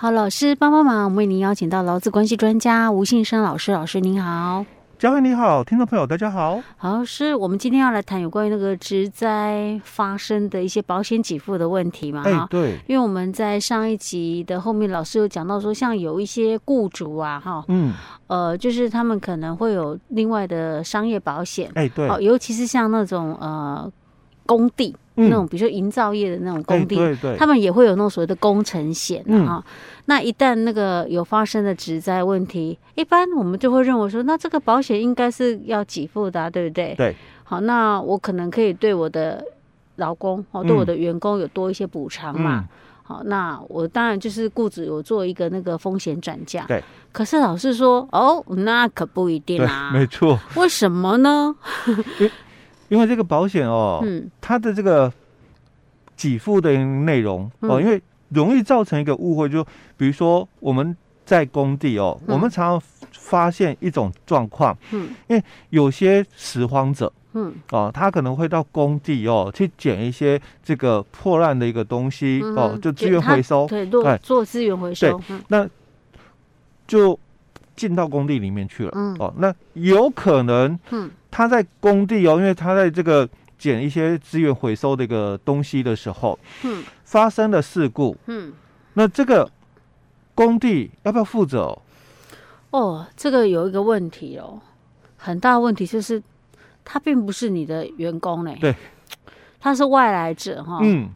好，老师帮帮忙，我们为您邀请到劳资关系专家吴信生老师，老师您好。嘉惠你好，听众朋友大家好。好，是我们今天要来谈有关于那个职灾发生的一些保险给付的问题嘛？哎、欸，对，因为我们在上一集的后面，老师有讲到说，像有一些雇主啊，哈，嗯，呃，就是他们可能会有另外的商业保险，哎、欸，对，尤其是像那种呃工地。那种比如说营造业的那种工地，欸、对对，他们也会有那种所谓的工程险啊、嗯哦。那一旦那个有发生的职灾问题，一般我们就会认为说，那这个保险应该是要给付的、啊，对不对？对。好，那我可能可以对我的劳工哦，对我的员工有多一些补偿嘛、嗯。好，那我当然就是雇主有做一个那个风险转嫁。对。可是老师说，哦，那可不一定啊。没错。为什么呢？因为这个保险哦，嗯，它的这个给付的内容哦，因为容易造成一个误会，就比如说我们在工地哦，我们常常发现一种状况，嗯，因为有些拾荒者，嗯，哦，他可能会到工地哦去捡一些这个破烂的一个东西哦，就资源回收，对，做做资源回收，对，那就进到工地里面去了，嗯，哦，那有可能，嗯。他在工地哦，因为他在这个捡一些资源回收的一个东西的时候，嗯，发生了事故，嗯，那这个工地要不要负责哦？哦，这个有一个问题哦，很大问题就是他并不是你的员工嘞，对，他是外来者哈，嗯，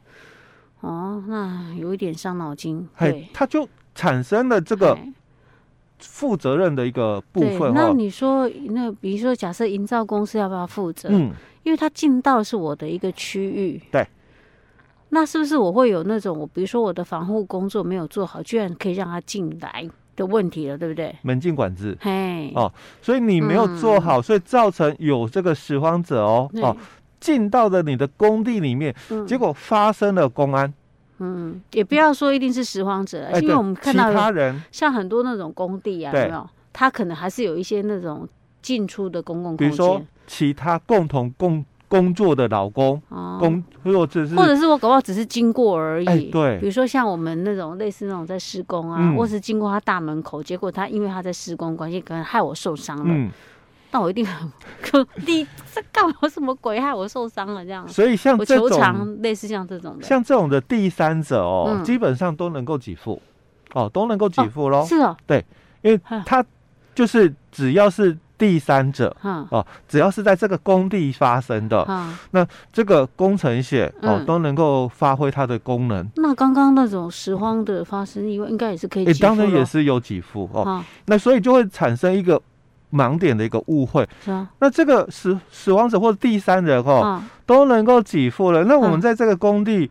哦，那有一点伤脑筋，对，他就产生了这个。负责任的一个部分。那你说，那比如说，假设营造公司要不要负责？嗯，因为他进到是我的一个区域。对。那是不是我会有那种，我比如说我的防护工作没有做好，居然可以让他进来的问题了，对不对？门禁管制。嘿。哦，所以你没有做好，嗯、所以造成有这个拾荒者哦哦进到了你的工地里面，嗯、结果发生了公安。嗯，也不要说一定是拾荒者，因为我们看到他人像很多那种工地啊，有没有？他可能还是有一些那种进出的公共空间，比如说其他共同工工作的劳工，工或者是或者是我搞不好只是经过而已，对。比如说像我们那种类似那种在施工啊，或是经过他大门口，结果他因为他在施工关系，可能害我受伤了。那我一定很，你这干嘛？什么鬼害我受伤了？这样，所以像这种类似像这种的，像这种的第三者哦，嗯、基本上都能够给付，哦，都能够给付喽。是哦，对，因为他就是只要是第三者，嗯、哦，只要是在这个工地发生的，嗯、那这个工程险哦、嗯、都能够发挥它的功能。那刚刚那种拾荒的发生意外，应该也是可以当然也是有给付哦。嗯、那所以就会产生一个。盲点的一个误会，是啊，那这个死死亡者或者第三人哈，啊、都能够给付了。那我们在这个工地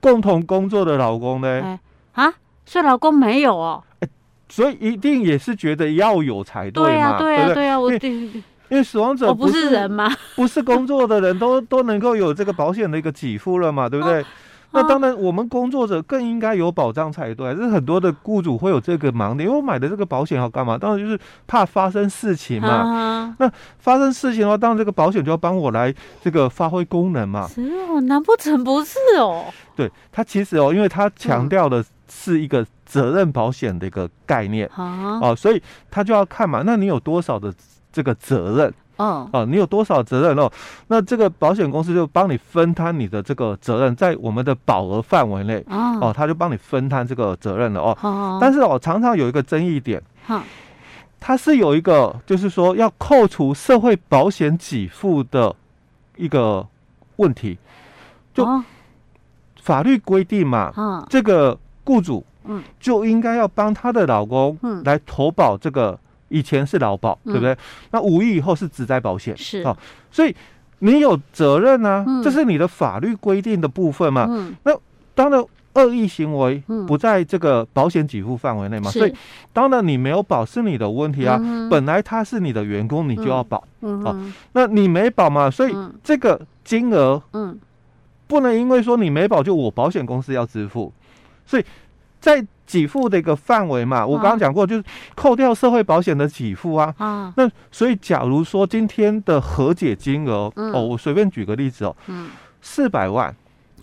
共同工作的老公呢？哎、啊，所以老公没有哦，哎，所以一定也是觉得要有才对嘛？对啊，对啊，对啊，我因为死亡者不是人吗？不是工作的人都都能够有这个保险的一个给付了嘛？对不对？啊那当然，我们工作者更应该有保障才对。这是很多的雇主会有这个盲点，因为我买的这个保险要干嘛？当然就是怕发生事情嘛。啊、那发生事情的话，当然这个保险就要帮我来这个发挥功能嘛。是哦，难不成不是哦？对，它其实哦，因为它强调的是一个责任保险的一个概念啊，哦，所以他就要看嘛，那你有多少的这个责任？哦啊，你有多少责任哦？那这个保险公司就帮你分摊你的这个责任，在我们的保额范围内哦，哦，他就帮你分摊这个责任了哦。哦，但是哦，常常有一个争议点，哈，它是有一个，就是说要扣除社会保险给付的一个问题，就法律规定嘛，哦，这个雇主嗯。就应该要帮她的老公嗯。来投保这个。以前是劳保，对不对？嗯、那五亿以后是职灾保险，是。哦，所以你有责任啊，嗯、这是你的法律规定的部分嘛。嗯、那当然，恶意行为不在这个保险给付范围内嘛，嗯、所以当然你没有保是你的问题啊。嗯、本来他是你的员工，你就要保，嗯、哦，那你没保嘛，所以这个金额，嗯，不能因为说你没保就我保险公司要支付，所以在。给付的一个范围嘛，我刚刚讲过，就是扣掉社会保险的给付啊。啊，那所以假如说今天的和解金额，嗯、哦，我随便举个例子哦，嗯，四百万，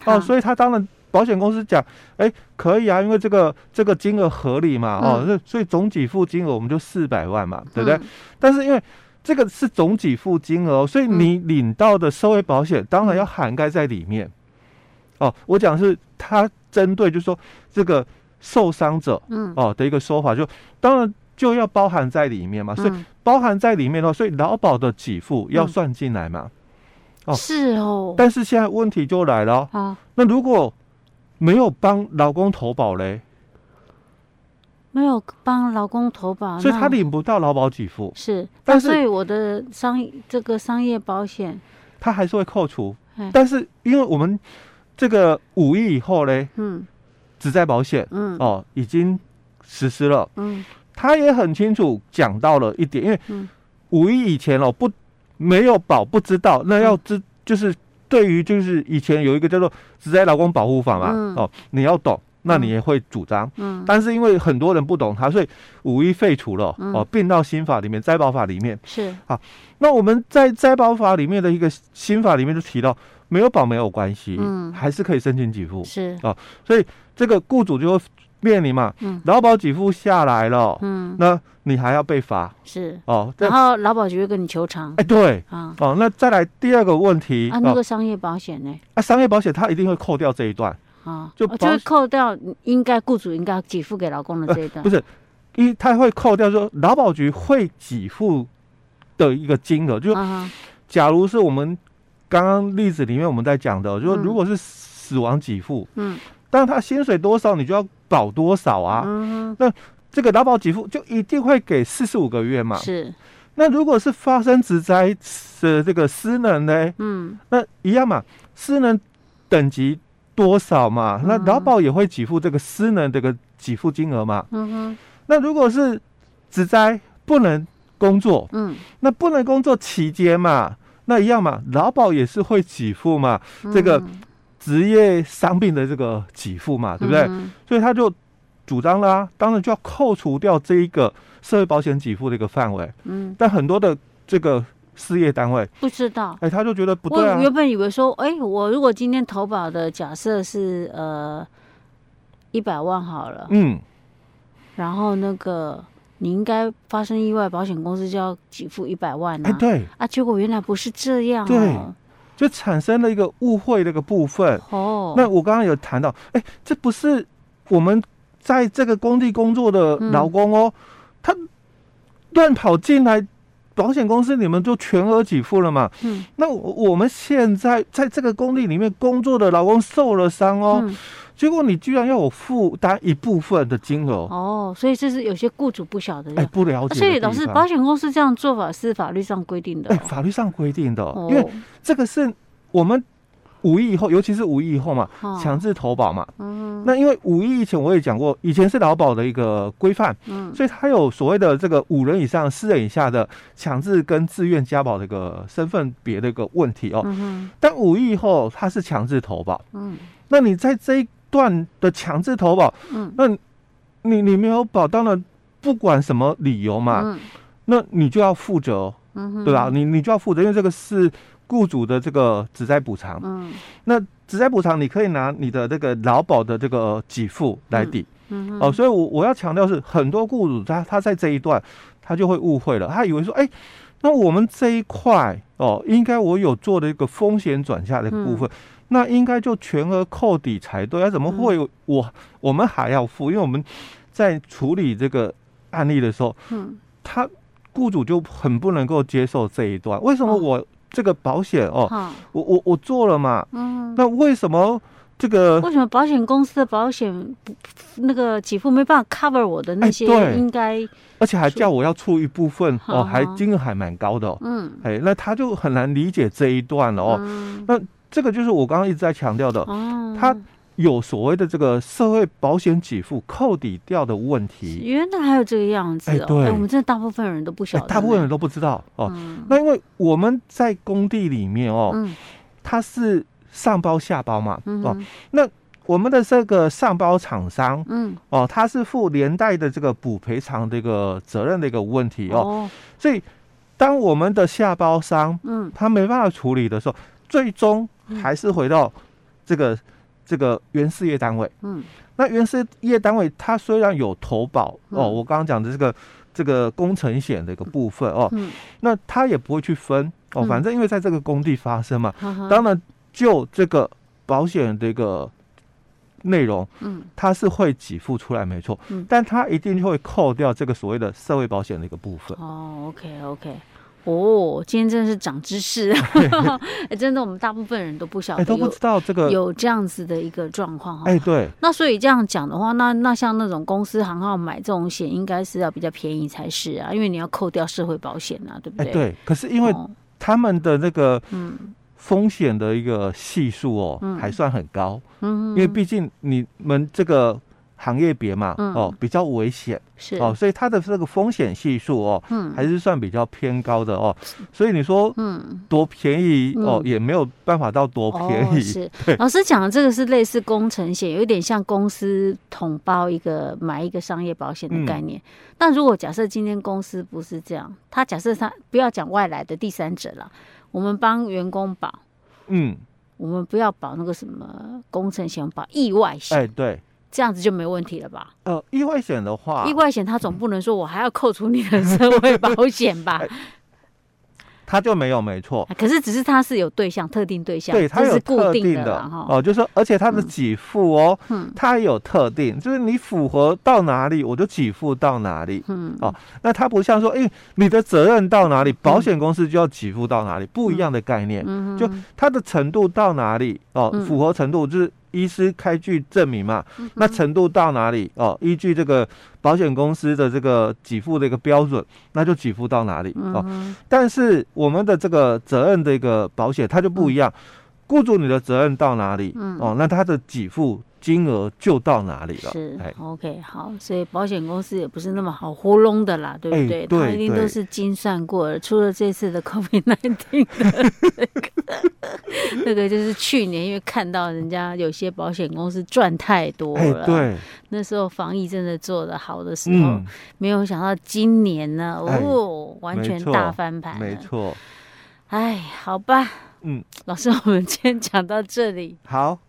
哦，所以他当然保险公司讲，哎，可以啊，因为这个这个金额合理嘛，哦，那所以总给付金额我们就四百万嘛，对不对？但是因为这个是总给付金额，所以你领到的社会保险当然要涵盖在里面。哦，我讲是他针对，就是说这个受伤者，嗯，哦的一个说法，就当然就要包含在里面嘛，所以包含在里面的话，所以劳保的给付要算进来嘛。哦，是哦。但是现在问题就来了，啊，那如果没有帮老公投保嘞？没有帮老公投保，所以他领不到劳保给付。是，但是所以我的商这个商业保险，他还是会扣除。但是因为我们这个五亿以后嘞，嗯，职灾保险，嗯，哦，已经实施了，嗯，他也很清楚讲到了一点，因为五一以前哦不没有保不知道，那要知就是对于就是以前有一个叫做职灾劳工保护法嘛，哦，你要懂。那你也会主张，嗯，但是因为很多人不懂它，所以五一废除了，哦，并到新法里面，灾保法里面。是。好。那我们在灾保法里面的一个新法里面就提到，没有保没有关系，嗯，还是可以申请给付，是。啊，所以这个雇主就会面临嘛，嗯，劳保给付下来了，嗯，那你还要被罚，是。哦，然后劳保局会跟你求偿，哎，对。啊，哦，那再来第二个问题啊，那个商业保险呢？啊，商业保险它一定会扣掉这一段。啊，就就会扣掉应该雇主应该给付给劳工的这一段，不是，一他会扣掉说劳保局会给付的一个金额，就假如是我们刚刚例子里面我们在讲的，就如果是死亡给付，嗯，但他薪水多少你就要保多少啊，嗯，那这个劳保给付就一定会给四十五个月嘛，是，那如果是发生职灾的这个失能呢，嗯，那一样嘛，失能等级。多少嘛？那劳保也会给付这个失能这个给付金额嘛？嗯哼。那如果是职灾不能工作，嗯，那不能工作期间嘛，那一样嘛，劳保也是会给付嘛，这个职业伤病的这个给付嘛，对不对？所以他就主张啦、啊，当然就要扣除掉这一个社会保险给付的一个范围。嗯。但很多的这个。事业单位不知道，哎，他就觉得不对啊。我原本以为说，哎，我如果今天投保的假设是呃一百万好了，嗯，然后那个你应该发生意外，保险公司就要给付一百万啊。哎，对啊，结果原来不是这样，对，就产生了一个误会的一个部分。哦，那我刚刚有谈到，哎，这不是我们在这个工地工作的劳工哦，他乱跑进来。保险公司，你们就全额给付了嘛？嗯，那我我们现在在这个工地里面工作的劳工受了伤哦，嗯、结果你居然要我负担一部分的金额。哦，所以这是有些雇主不晓得，哎，不了解、啊。所以老师，保险公司这样做法是法律上规定的、哦，哎，法律上规定的，哦、因为这个是我们。五亿以后，尤其是五亿以后嘛，强制投保嘛。嗯，那因为五亿以前我也讲过，以前是劳保的一个规范，嗯，所以它有所谓的这个五人以上、四人以下的强制跟自愿加保的一个身份别的一个问题哦。嗯，但五亿以后它是强制投保，嗯，那你在这一段的强制投保，嗯，那你你没有保，当然不管什么理由嘛，嗯，那你就要负责，嗯，对吧？你你就要负责，因为这个是。雇主的这个职灾补偿，嗯，那职灾补偿你可以拿你的这个劳保的这个给付来抵，嗯，嗯哦，所以我我要强调是很多雇主他他在这一段他就会误会了，他以为说，哎，那我们这一块哦，应该我有做的一个风险转嫁的部分，嗯、那应该就全额扣抵才对，啊，怎么会我、嗯、我们还要付？因为我们在处理这个案例的时候，嗯，他雇主就很不能够接受这一段，为什么我？哦这个保险哦，好我我我做了嘛，嗯，那为什么这个？为什么保险公司的保险那个给付没办法 cover 我的那些？应该，而且还叫我要出一部分哦，还金额还蛮高的，哦，嗯，哎，那他就很难理解这一段了哦。嗯，那这个就是我刚刚一直在强调的，哦，他。有所谓的这个社会保险给付扣抵掉的问题，原来还有这个样子哦。哎，对，我们这大部分人都不晓得，大部分人都不知道哦。嗯，那因为我们在工地里面哦，嗯，它是上包下包嘛，哦，那我们的这个上包厂商，嗯，哦，他是负连带的这个补赔偿的一个责任的一个问题哦。所以当我们的下包商，嗯，他没办法处理的时候，最终还是回到这个。这个原事业单位，嗯，那原事业单位它虽然有投保、嗯、哦，我刚刚讲的这个这个工程险的一个部分哦，嗯，那它也不会去分哦，反正因为在这个工地发生嘛，嗯、当然就这个保险的一个内容，嗯，它是会给付出来没错，嗯，但它一定会扣掉这个所谓的社会保险的一个部分。哦，OK OK。哦，今天真的是长知识，哎，真的，我们大部分人都不晓得，都不知道这个有这样子的一个状况哈。哎，对。那所以这样讲的话，那那像那种公司行号买这种险，应该是要比较便宜才是啊，因为你要扣掉社会保险啊，对不对？哎，对。可是因为他们的那个嗯风险的一个系数哦，还算很高，嗯，因为毕竟你们这个。行业别嘛，嗯、哦，比较危险，是。哦，所以它的这个风险系数哦，嗯，还是算比较偏高的哦，所以你说，嗯，多便宜、嗯、哦，也没有办法到多便宜。哦、是，老师讲的这个是类似工程险，有一点像公司统包一个买一个商业保险的概念。嗯、那如果假设今天公司不是这样，他假设他不要讲外来的第三者了，我们帮员工保，嗯，我们不要保那个什么工程险，保意外险，哎，对。这样子就没问题了吧？呃，意外险的话，意外险他总不能说我还要扣除你的社会保险吧？他就没有，没错。可是只是他是有对象，特定对象，对，他有固定的哦，就是说，而且他的给付哦，嗯，他有特定，就是你符合到哪里，我就给付到哪里，嗯，哦，那他不像说，哎，你的责任到哪里，保险公司就要给付到哪里，不一样的概念，嗯，就他的程度到哪里哦，符合程度就是。医师开具证明嘛，那程度到哪里哦？依据这个保险公司的这个给付的一个标准，那就给付到哪里哦。但是我们的这个责任的一个保险，它就不一样，雇主你的责任到哪里哦？那它的给付。金额就到哪里了？是，OK，好，所以保险公司也不是那么好糊弄的啦，对不对？它一定都是精算过的。除了这次的 COVID-19 的那个，那个就是去年，因为看到人家有些保险公司赚太多了，欸、对，那时候防疫真的做的好的时候，嗯、没有想到今年呢，哦，欸、完全大翻盘，没错。哎，好吧，嗯，老师，我们今天讲到这里，好。